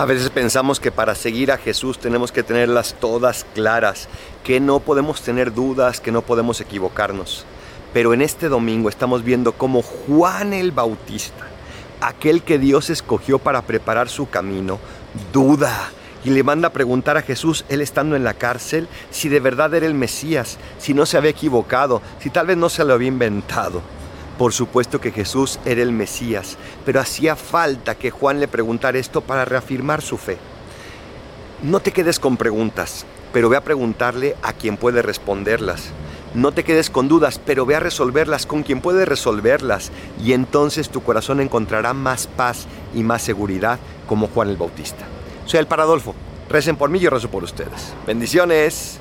A veces pensamos que para seguir a Jesús tenemos que tenerlas todas claras, que no podemos tener dudas, que no podemos equivocarnos. Pero en este domingo estamos viendo cómo Juan el Bautista, aquel que Dios escogió para preparar su camino, duda y le manda a preguntar a Jesús, él estando en la cárcel, si de verdad era el Mesías, si no se había equivocado, si tal vez no se lo había inventado. Por supuesto que Jesús era el Mesías, pero hacía falta que Juan le preguntara esto para reafirmar su fe. No te quedes con preguntas, pero ve a preguntarle a quien puede responderlas. No te quedes con dudas, pero ve a resolverlas con quien puede resolverlas. Y entonces tu corazón encontrará más paz y más seguridad como Juan el Bautista. Soy el Paradolfo. Recen por mí, yo rezo por ustedes. Bendiciones.